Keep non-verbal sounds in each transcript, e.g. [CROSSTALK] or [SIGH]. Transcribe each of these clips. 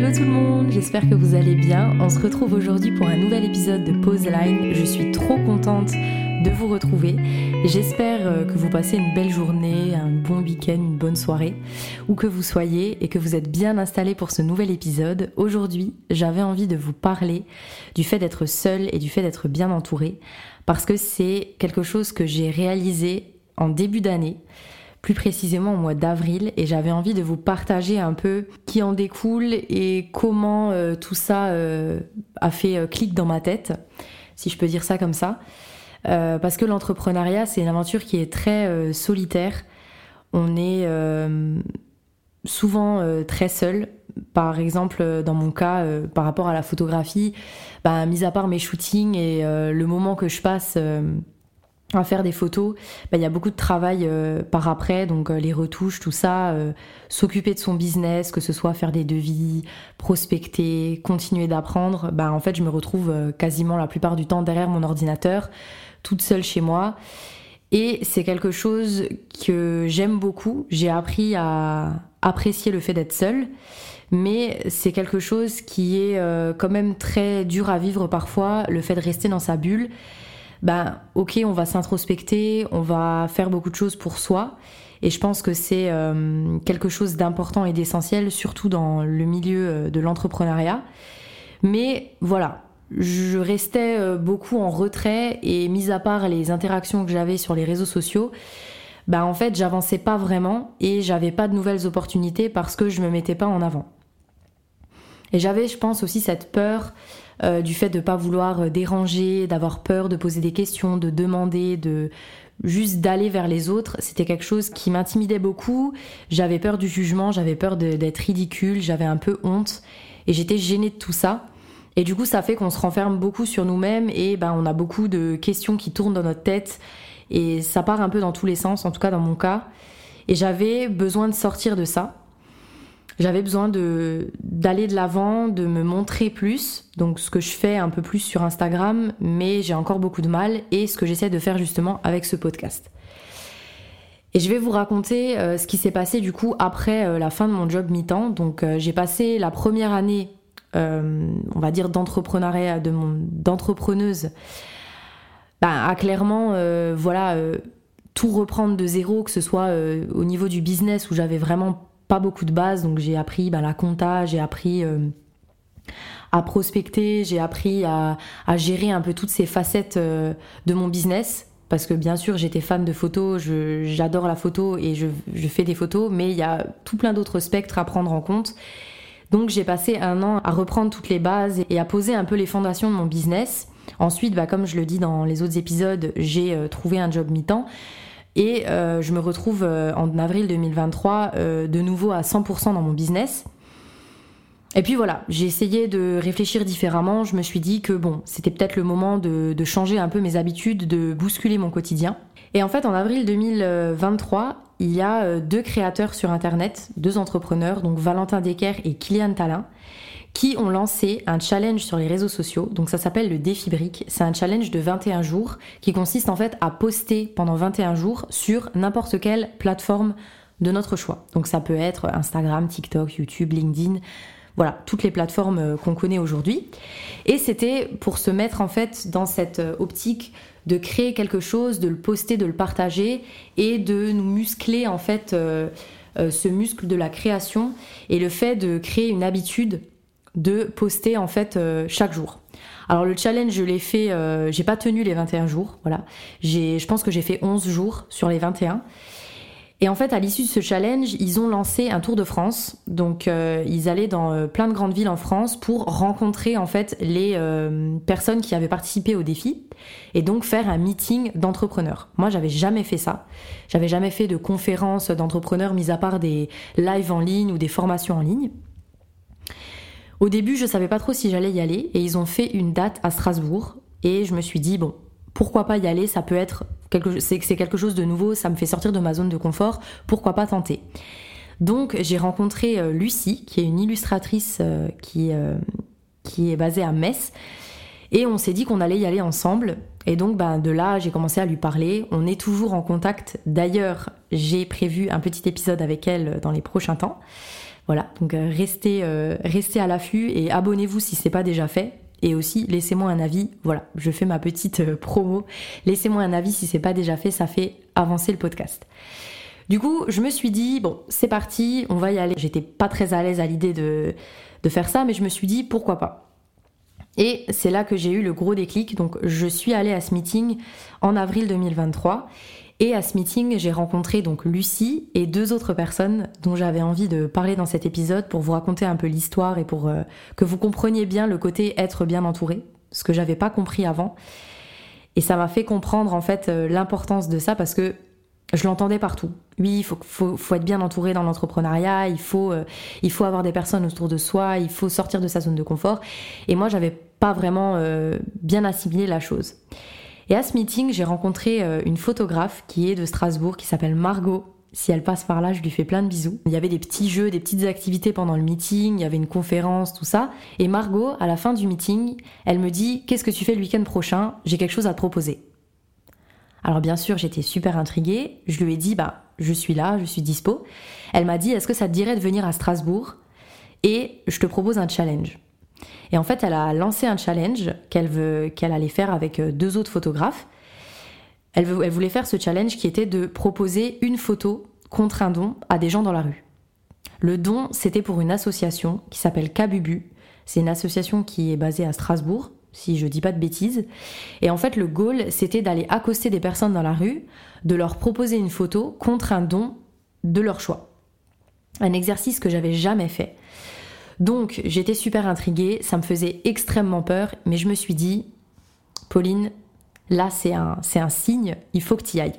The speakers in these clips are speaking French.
Hello tout le monde, j'espère que vous allez bien. On se retrouve aujourd'hui pour un nouvel épisode de Pause Line. Je suis trop contente de vous retrouver. J'espère euh, que vous passez une belle journée, un bon week-end, une bonne soirée, où que vous soyez et que vous êtes bien installés pour ce nouvel épisode. Aujourd'hui, j'avais envie de vous parler du fait d'être seule et du fait d'être bien entourée, parce que c'est quelque chose que j'ai réalisé en début d'année plus précisément au mois d'avril, et j'avais envie de vous partager un peu qui en découle et comment euh, tout ça euh, a fait clic dans ma tête, si je peux dire ça comme ça. Euh, parce que l'entrepreneuriat, c'est une aventure qui est très euh, solitaire. On est euh, souvent très seul. Par exemple, dans mon cas, par rapport à la photographie, bah, mis à part mes shootings et le moment que je passe à faire des photos, bah, il y a beaucoup de travail par après, donc les retouches, tout ça, s'occuper de son business, que ce soit faire des devis, prospecter, continuer d'apprendre, bah, en fait je me retrouve quasiment la plupart du temps derrière mon ordinateur toute seule chez moi. Et c'est quelque chose que j'aime beaucoup. J'ai appris à apprécier le fait d'être seule. Mais c'est quelque chose qui est euh, quand même très dur à vivre parfois, le fait de rester dans sa bulle. Ben, ok, on va s'introspecter, on va faire beaucoup de choses pour soi. Et je pense que c'est euh, quelque chose d'important et d'essentiel, surtout dans le milieu euh, de l'entrepreneuriat. Mais voilà, je restais euh, beaucoup en retrait et mis à part les interactions que j'avais sur les réseaux sociaux, bah en fait j'avançais pas vraiment et j'avais pas de nouvelles opportunités parce que je me mettais pas en avant. Et j'avais, je pense, aussi cette peur euh, du fait de pas vouloir euh, déranger, d'avoir peur de poser des questions, de demander, de juste d'aller vers les autres. C'était quelque chose qui m'intimidait beaucoup. J'avais peur du jugement, j'avais peur d'être ridicule, j'avais un peu honte et j'étais gênée de tout ça. Et du coup, ça fait qu'on se renferme beaucoup sur nous-mêmes et ben, on a beaucoup de questions qui tournent dans notre tête et ça part un peu dans tous les sens, en tout cas dans mon cas. Et j'avais besoin de sortir de ça. J'avais besoin d'aller de l'avant, de me montrer plus, donc ce que je fais un peu plus sur Instagram, mais j'ai encore beaucoup de mal et ce que j'essaie de faire justement avec ce podcast. Et je vais vous raconter euh, ce qui s'est passé du coup après euh, la fin de mon job mi-temps. Donc euh, j'ai passé la première année on va dire d'entrepreneuriat, de d'entrepreneuse, ben, à clairement, voilà, tout reprendre de zéro, que ce soit au niveau du business où j'avais vraiment pas beaucoup de base, donc j'ai appris ben, la compta, j'ai appris à prospecter, j'ai appris à, gérer un peu toutes ces facettes de mon business. Parce que bien sûr, j'étais fan de photos, j'adore la photo et je, je, fais des photos, mais il y a tout plein d'autres spectres à prendre en compte. Donc j'ai passé un an à reprendre toutes les bases et à poser un peu les fondations de mon business. Ensuite, bah, comme je le dis dans les autres épisodes, j'ai euh, trouvé un job mi-temps. Et euh, je me retrouve euh, en avril 2023 de nouveau à 100% dans mon business. Et puis voilà, j'ai essayé de réfléchir différemment. Je me suis dit que bon, c'était peut-être le moment de, changer un peu mes habitudes, de bousculer mon quotidien. Et en fait, en avril 2023, il y a euh, deux créateurs sur Internet, deux entrepreneurs, donc Valentin Decker et Kylian Talin, qui ont lancé un challenge sur les réseaux sociaux. Donc ça s'appelle le défi brique. C'est un challenge de 21 jours qui consiste en fait à poster pendant 21 jours sur n'importe quelle plateforme de notre choix. Donc ça peut être Instagram, TikTok, YouTube, LinkedIn, voilà, toutes les plateformes euh, qu'on connaît aujourd'hui. Et c'était pour se mettre en fait dans cette euh, optique de créer quelque chose, de le poster, de le partager et de nous muscler en fait euh, ce muscle de la création et le fait de créer une habitude de poster en fait chaque jour. Alors le challenge, je l'ai fait, j'ai pas tenu les 21 jours, voilà. je pense que j'ai fait 11 jours sur les 21. Et en fait, à l'issue de ce challenge, ils ont lancé un tour de France. Donc, euh, ils allaient dans euh, plein de grandes villes en France pour rencontrer en fait les euh, personnes qui avaient participé au défi et donc faire un meeting d'entrepreneurs. Moi, j'avais jamais fait ça. J'avais jamais fait de conférences d'entrepreneurs, mis à part des lives en ligne ou des formations en ligne. Au début, je savais pas trop si j'allais y aller et ils ont fait une date à Strasbourg et je me suis dit bon, pourquoi pas y aller Ça peut être quelque, c'est, quelque chose de nouveau, ça me fait sortir de ma zone de confort. Pourquoi pas tenter Donc j'ai rencontré euh, Lucie, qui est une illustratrice euh, qui, euh, qui est basée à Metz. Et on s'est dit qu'on allait y aller ensemble. Et donc, ben, de là, j'ai commencé à lui parler. On est toujours en contact. D'ailleurs, j'ai prévu un petit épisode avec elle dans les prochains temps. Voilà, donc restez, restez à l'affût et abonnez-vous si c'est pas déjà fait. Et aussi, laissez-moi un avis. Voilà, je fais ma petite promo. Laissez-moi un avis si c'est pas déjà fait, ça fait avancer le podcast. Du coup, je me suis dit, bon, c'est parti, on va y aller. J'étais pas très à l'aise à l'idée de, de faire ça, mais je me suis dit, pourquoi pas et c'est là que j'ai eu le gros déclic. Donc je suis allée à ce meeting en avril 2023. Et à ce meeting, j'ai rencontré donc Lucie et deux autres personnes dont j'avais envie de parler dans cet épisode pour vous raconter un peu l'histoire et pour euh, que vous compreniez bien le côté être bien entouré, ce que j'avais pas compris avant. Et ça m'a fait comprendre en fait euh, l'importance de ça parce que je l'entendais partout. Oui, il faut, être bien entouré dans l'entrepreneuriat, il faut, euh, il faut avoir des personnes autour de soi, il faut sortir de sa zone de confort. Et moi, j'avais pas vraiment bien assimilé la chose. Et à ce meeting, j'ai rencontré euh, une photographe qui est de Strasbourg, qui s'appelle Margot. Si elle passe par là, je lui fais plein de bisous. Il y avait des petits jeux, des petites activités pendant le meeting, il y avait une conférence, tout ça. Et Margot, à la fin du meeting, elle me dit Qu'est-ce que tu fais le week-end prochain? J'ai quelque chose à te proposer. Alors bien sûr, j'étais super intriguée. Je lui ai dit, bah, je suis là, je suis dispo. Elle m'a dit, est-ce que ça te dirait de venir à Strasbourg? Et je te propose un challenge. Et en fait, elle a lancé un challenge qu'elle veut, qu'elle allait faire avec euh, deux autres photographes. Elle, elle voulait faire ce challenge qui était de proposer une photo contre un don à des gens dans la rue. Le don, c'était pour une association qui s'appelle Kabubu. C'est une association qui est basée à Strasbourg si je dis pas de bêtises. Et en fait, le goal, c'était d'aller accoster des personnes dans la rue, de leur proposer une photo contre un don de leur choix. Un exercice que j'avais jamais fait. Donc, j'étais super intriguée, ça me faisait extrêmement peur, mais je me suis dit, Pauline, là, c'est un, c'est un signe, il faut que tu y ailles.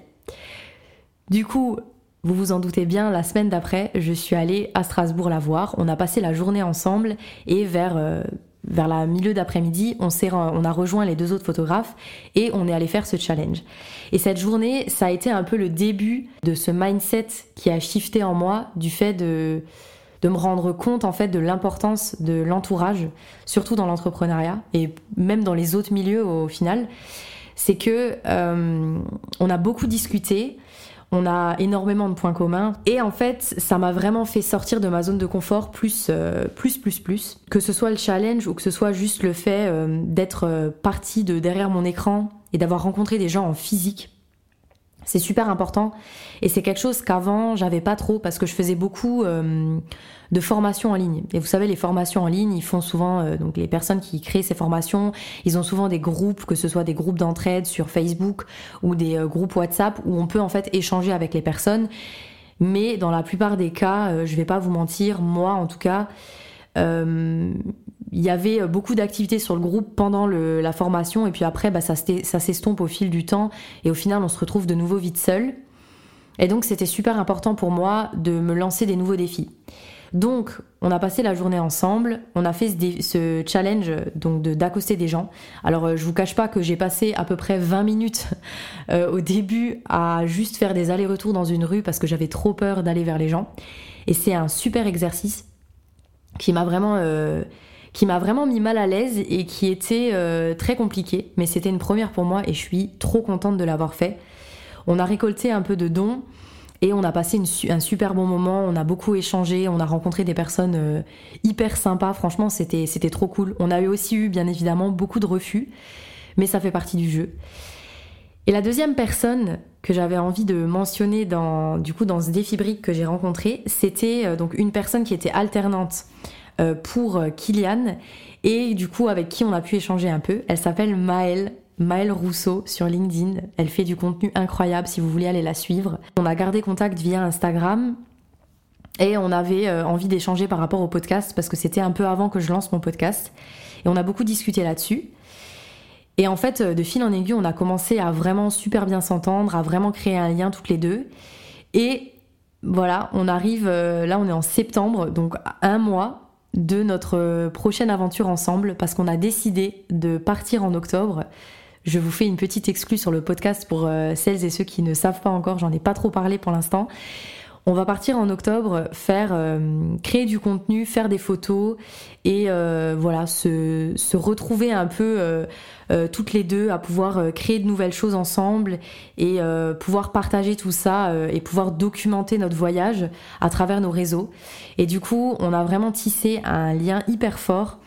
Du coup, vous vous en doutez bien, la semaine d'après, je suis allée à Strasbourg la voir. On a passé la journée ensemble et vers euh, la milieu d'après-midi, on, on a rejoint les deux autres photographes et on est allé faire ce challenge. Et cette journée, ça a été un peu le début de ce mindset qui a shifté en moi du fait de, de me rendre compte en fait de l'importance de l'entourage, surtout dans l'entrepreneuriat et même dans les autres milieux au, final. C'est que euh, on a beaucoup discuté, on a énormément de points communs. Et en fait, ça m'a vraiment fait sortir de ma zone de confort plus, euh, plus, plus, plus. Que ce soit le challenge ou que ce soit juste le fait euh, d'être euh, parti de derrière mon écran et d'avoir rencontré des gens en physique c'est super important et c'est quelque chose qu'avant j'avais pas trop parce que je faisais beaucoup euh, de formations en ligne. Et vous savez, les formations en ligne, ils font souvent euh, donc les personnes qui créent ces formations, ils ont souvent des groupes, que ce soit des groupes d'entraide sur Facebook ou des euh, groupes WhatsApp où on peut en fait échanger avec les personnes. Mais dans la plupart des cas, je vais pas vous mentir, moi en tout cas, il y avait euh, beaucoup d'activités sur le groupe pendant la formation et puis après bah, ça, s'estompe au fil du temps et au final on se retrouve de nouveau vite seul. Et donc c'était super important pour moi de me lancer des nouveaux défis. Donc on a passé la journée ensemble, on a fait ce, challenge donc d'accoster des gens. Alors euh, je vous cache pas que j'ai passé à peu près 20 minutes [LAUGHS] euh, au début à juste faire des allers-retours dans une rue parce que j'avais trop peur d'aller vers les gens. Et c'est un super exercice qui m'a vraiment qui m'a vraiment mis mal à l'aise et qui était euh, très compliqué. Mais c'était une première pour moi et je suis trop contente de l'avoir fait. On a récolté un peu de dons et on a passé un super bon moment. On a beaucoup échangé, on a rencontré des personnes euh, hyper sympas. Franchement, c'était c'était trop cool. On a aussi eu bien évidemment beaucoup de refus, mais ça fait partie du jeu. Et la deuxième personne que j'avais envie de mentionner dans du coup dans ce défi brique que j'ai rencontré, c'était euh, donc une personne qui était alternante euh, pour euh, Kylian et du coup avec qui on a pu échanger un peu. Elle s'appelle Maëlle. Maëlle Rousseau sur LinkedIn. Elle fait du contenu incroyable si vous voulez aller la suivre. On a gardé contact via Instagram et on avait envie d'échanger par rapport au podcast parce que c'était un peu avant que je lance mon podcast. Et on a beaucoup discuté là-dessus. Et en fait, de fil en aiguille, on a commencé à vraiment super bien s'entendre, à vraiment créer un lien toutes les deux. Et voilà, on arrive, là on est en septembre, donc un mois de notre prochaine aventure ensemble parce qu'on a décidé de partir en octobre. Je vous fais une petite exclue sur le podcast pour euh, celles et ceux qui ne savent pas encore, j'en ai pas trop parlé pour l'instant. On va partir en octobre faire euh, créer du contenu, faire des photos et euh, voilà se, retrouver un peu euh, toutes les deux à pouvoir créer de nouvelles choses ensemble et pouvoir partager tout ça et pouvoir documenter notre voyage à travers nos réseaux. Et du coup, on a vraiment tissé un lien hyper fort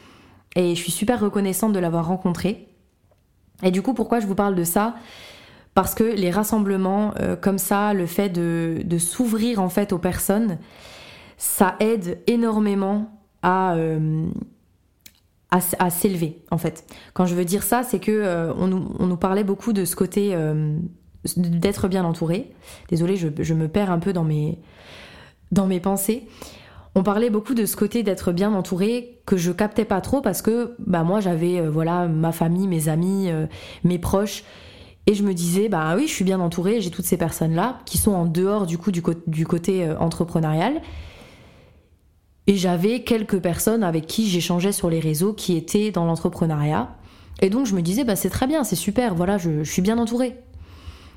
et je suis super reconnaissante de l'avoir rencontré. Et du coup, pourquoi je vous parle de ça? Parce que les rassemblements euh, comme ça, le fait de, s'ouvrir en fait aux personnes, ça aide énormément à, euh, à, s'élever en fait. Quand je veux dire ça, c'est que euh, on, nous, parlait beaucoup de ce côté d'être bien entouré. Désolée, je, me perds un peu dans mes, dans mes pensées. On parlait beaucoup de ce côté d'être bien entouré que je captais pas trop parce que bah moi j'avais voilà ma famille, mes amis, mes proches et je me disais, bah oui, je suis bien entourée, j'ai toutes ces personnes-là qui sont en dehors du coup du, côté euh, entrepreneurial. Et j'avais quelques personnes avec qui j'échangeais sur les réseaux qui étaient dans l'entrepreneuriat. Et donc je me disais, bah c'est très bien, c'est super, voilà, je, suis bien entourée.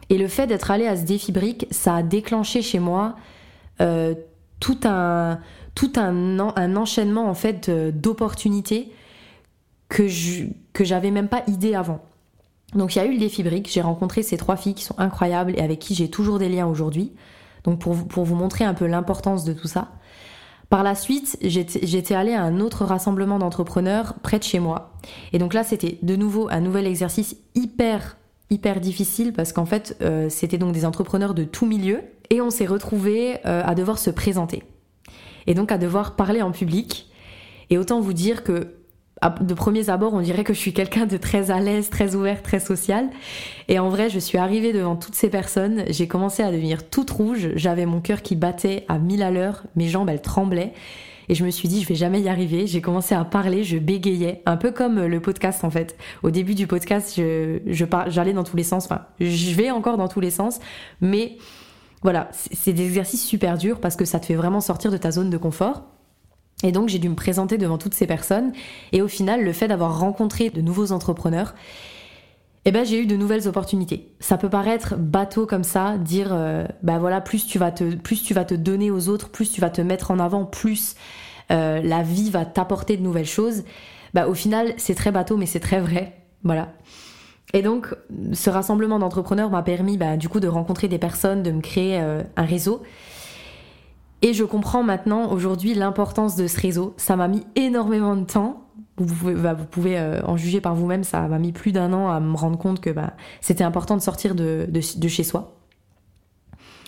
Et le fait d'être allée à ce défi brique, ça a déclenché chez moi euh, tout un tout un, enchaînement en fait d'opportunités que je que j'avais même pas idée avant. Donc il y a eu le défi brique, j'ai rencontré ces trois filles qui sont incroyables et avec qui j'ai toujours des liens aujourd'hui. Donc pour, pour vous montrer un peu l'importance de tout ça. Par la suite, j'étais allée à un autre rassemblement d'entrepreneurs près de chez moi. Et donc là, c'était de nouveau un nouvel exercice hyper, hyper difficile parce qu'en fait, euh, c'était donc des entrepreneurs de tout milieu et on s'est retrouvés euh, à devoir se présenter. Et donc à devoir parler en public. Et autant vous dire que de premiers abords, on dirait que je suis quelqu'un de très à l'aise, très ouvert, très social. Et en vrai, je suis arrivée devant toutes ces personnes, j'ai commencé à devenir toute rouge, j'avais mon cœur qui battait à mille à l'heure, mes jambes, elles tremblaient. Et je me suis dit, je vais jamais y arriver. J'ai commencé à parler, je bégayais, un peu comme le podcast en fait. Au début du podcast, je, j'allais dans tous les sens. Enfin, je vais encore dans tous les sens, mais voilà, c'est des exercices super durs parce que ça te fait vraiment sortir de ta zone de confort. Et donc j'ai dû me présenter devant toutes ces personnes. Et au final, le fait d'avoir rencontré de nouveaux entrepreneurs, eh ben, j'ai eu de nouvelles opportunités. Ça peut paraître bateau comme ça, dire euh, bah voilà, plus tu vas te plus tu vas te donner aux autres, plus tu vas te mettre en avant, plus euh, la vie va t'apporter de nouvelles choses. Bah au final, c'est très bateau mais c'est très vrai. Voilà. Et donc ce rassemblement d'entrepreneurs m'a permis bah, du coup de rencontrer des personnes, de me créer euh, un réseau. Et je comprends maintenant aujourd'hui l'importance de ce réseau. Ça m'a mis énormément de temps. Vous pouvez, bah, euh, en juger par vous-même. Ça m'a mis plus d'un an à me rendre compte que bah, c'était important de sortir de, chez soi.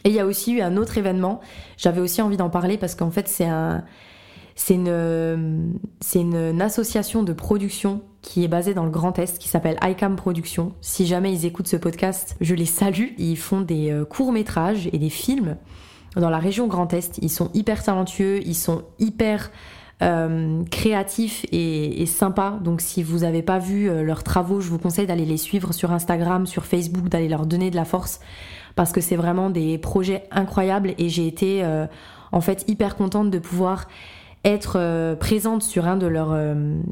Et il y a aussi eu un autre événement. J'avais aussi envie d'en parler parce qu'en fait c'est un, c'est une, une association de production qui est basée dans le Grand Est, qui s'appelle ICAM Productions. Si jamais ils écoutent ce podcast, je les salue. Ils font des euh, courts métrages et des films dans la région Grand Est. Ils sont hyper talentueux, ils sont hyper euh, créatifs et, sympas. Donc si vous n'avez pas vu euh, leurs travaux, je vous conseille d'aller les suivre sur Instagram, sur Facebook, d'aller leur donner de la force parce que c'est vraiment des projets incroyables et j'ai été euh, en fait hyper contente de pouvoir être présente sur un de leurs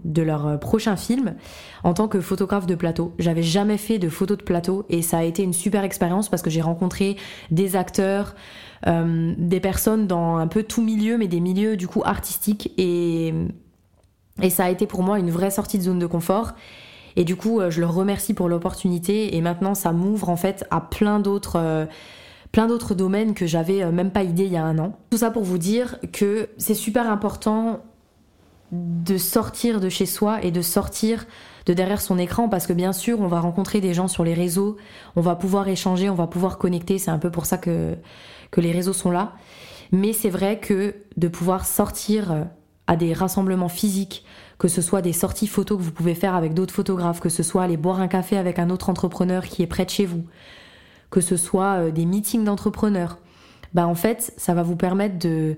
de leurs prochains films en tant que photographe de plateau. J'avais jamais fait de photos de plateau et ça a été une super expérience parce que j'ai rencontré des acteurs, euh, des personnes dans un peu tout milieu, mais des milieux du coup artistiques. Et, et ça a été pour moi une vraie sortie de zone de confort. Et du coup, euh, je leur remercie pour l'opportunité. Et maintenant, ça m'ouvre en fait à plein d'autres. Euh, plein d'autres domaines que j'avais même pas idée il y a un an. Tout ça pour vous dire que c'est super important de sortir de chez soi et de sortir de derrière son écran parce que bien sûr on va rencontrer des gens sur les réseaux, on va pouvoir échanger, on va pouvoir connecter, c'est un peu pour ça que que les réseaux sont là. Mais c'est vrai que de pouvoir sortir euh, à des rassemblements physiques, que ce soit des sorties photos que vous pouvez faire avec d'autres photographes, que ce soit aller boire un café avec un autre entrepreneur qui est près de chez vous, que ce soit euh, des meetings d'entrepreneurs, bah en fait, ça va vous permettre de,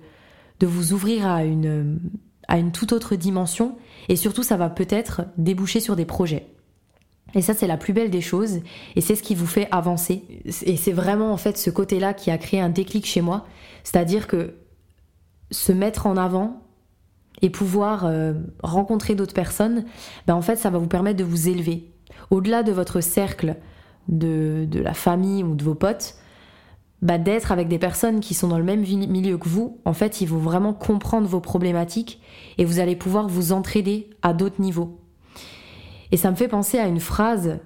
de vous ouvrir à une, à une toute autre dimension et surtout ça va peut-être déboucher sur des projets. Et ça, c'est la plus belle des choses, et c'est ce qui vous fait avancer. Et c'est vraiment en fait ce côté-là qui a créé un déclic chez moi, c'est-à-dire que se mettre en avant et pouvoir euh, rencontrer d'autres personnes, ben en fait, ça va vous permettre de vous élever. Au-delà de votre cercle, de, de, la famille ou de vos potes, bah, d'être avec des personnes qui sont dans le même milieu que vous, en fait, ils vont vraiment comprendre vos problématiques et vous allez pouvoir vous entraider à d'autres niveaux. Et ça me fait penser à une phrase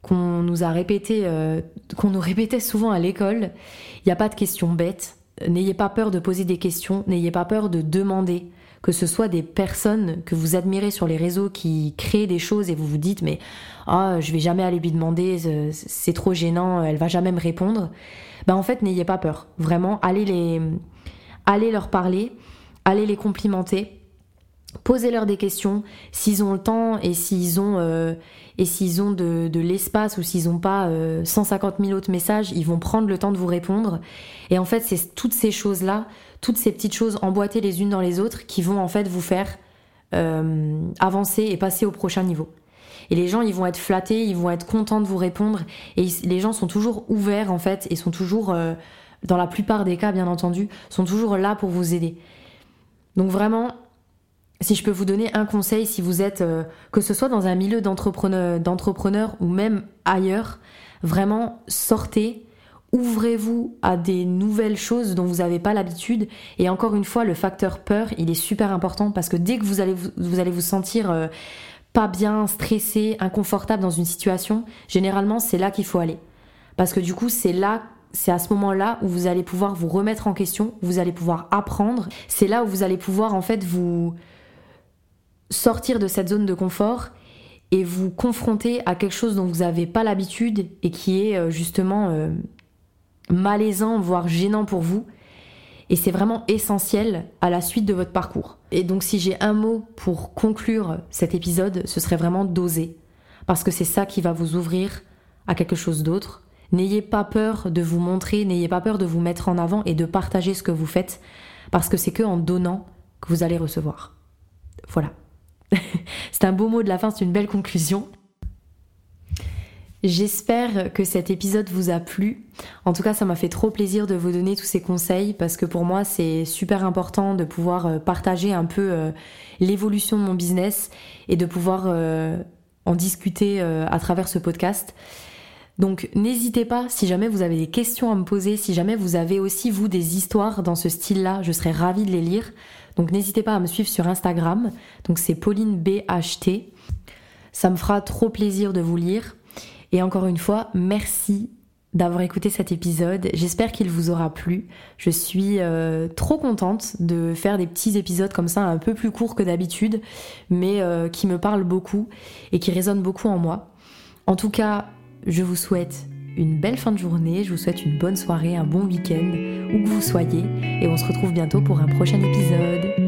qu'on nous a répétée, euh, qu'on nous répétait souvent à l'école. Il n'y a pas de questions bêtes. N'ayez pas peur de poser des questions. N'ayez pas peur de demander que ce soit des personnes que vous admirez sur les réseaux qui créent des choses et vous vous dites mais ah je vais jamais aller lui demander c'est trop gênant elle va jamais me répondre ben en fait n'ayez pas peur. Vraiment allez les allez leur parler allez les complimenter posez-leur des questions s'ils ont le temps et s'ils ont euh, et s'ils ont de, de l'espace ou s'ils n'ont pas 150 euh, 000 autres messages ils vont prendre le temps de vous répondre et en fait c'est toutes ces choses là toutes ces petites choses emboîtées les unes dans les autres qui vont en fait vous faire euh, avancer et passer au prochain niveau. Et les gens, ils vont être flattés, ils vont être contents de vous répondre. Et les gens sont toujours ouverts, en fait, et sont toujours, dans la plupart des cas, bien entendu, sont toujours là pour vous aider. Donc vraiment, si je peux vous donner un conseil, si vous êtes, euh, que ce soit dans un milieu d'entrepreneur ou même ailleurs, vraiment sortez, ouvrez-vous à des nouvelles choses dont vous n'avez pas l'habitude. Et encore une fois, le facteur peur, il est super important parce que dès que vous allez vous, sentir euh, pas bien, stressé, inconfortable dans une situation, généralement c'est là qu'il faut aller. Parce que du coup, c'est là c'est à ce moment-là où vous allez pouvoir vous remettre en question, vous allez pouvoir apprendre. C'est là où vous allez pouvoir en fait vous sortir de cette zone de confort et vous confronter à quelque chose dont vous n'avez pas l'habitude et qui est euh, justement euh, malaisant, voire gênant pour vous. Et c'est vraiment essentiel à la suite de votre parcours. Et donc si j'ai un mot pour conclure cet épisode, ce serait vraiment d'oser. Parce que c'est ça qui va vous ouvrir à quelque chose d'autre. N'ayez pas peur de vous montrer, n'ayez pas peur de vous mettre en avant et de partager ce que vous faites. Parce que c'est que en donnant que vous allez recevoir. Voilà. [LAUGHS] c'est un beau mot de la fin, c'est une belle conclusion. J'espère que cet épisode vous a plu. En tout cas, ça m'a fait trop plaisir de vous donner tous ces conseils parce que pour moi, c'est super important de pouvoir euh, partager un peu euh, l'évolution de mon business et de pouvoir euh, en discuter à travers ce podcast. Donc n'hésitez pas, si jamais vous avez des questions à me poser, si jamais vous avez aussi vous des histoires dans ce style-là, je serais ravie de les lire. Donc n'hésitez pas à me suivre sur Instagram. Donc c'est Pauline BHT. Ça me fera trop plaisir de vous lire. Et encore une fois, merci d'avoir écouté cet épisode. J'espère qu'il vous aura plu. Je suis euh, trop contente de faire des petits épisodes comme ça, un peu plus courts que d'habitude, mais euh, qui me parlent beaucoup et qui résonnent beaucoup en moi. En tout cas, je vous souhaite une belle fin de journée, je vous souhaite une bonne soirée, un bon week-end, où que vous soyez, et on se retrouve bientôt pour un prochain épisode.